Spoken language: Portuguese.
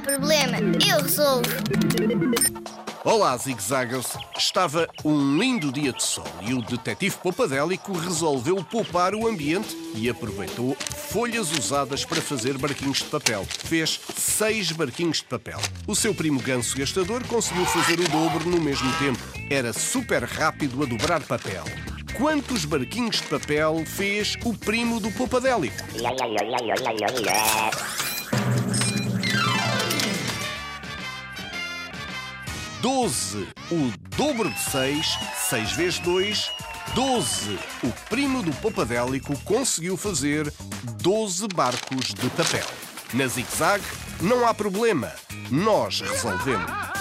problema, eu resolvo. Olá, zigzaggers. Estava um lindo dia de sol e o detetive Popadélico resolveu poupar o ambiente e aproveitou folhas usadas para fazer barquinhos de papel. Fez seis barquinhos de papel. O seu primo ganso gastador conseguiu fazer o dobro no mesmo tempo. Era super rápido a dobrar papel quantos barquinhos de papel fez o primo do Popadélico? 12, o dobro de 6, 6 vezes 2, 12. O primo do Papadélico conseguiu fazer 12 barcos de papel. Na zig-zag não há problema, nós resolvemos.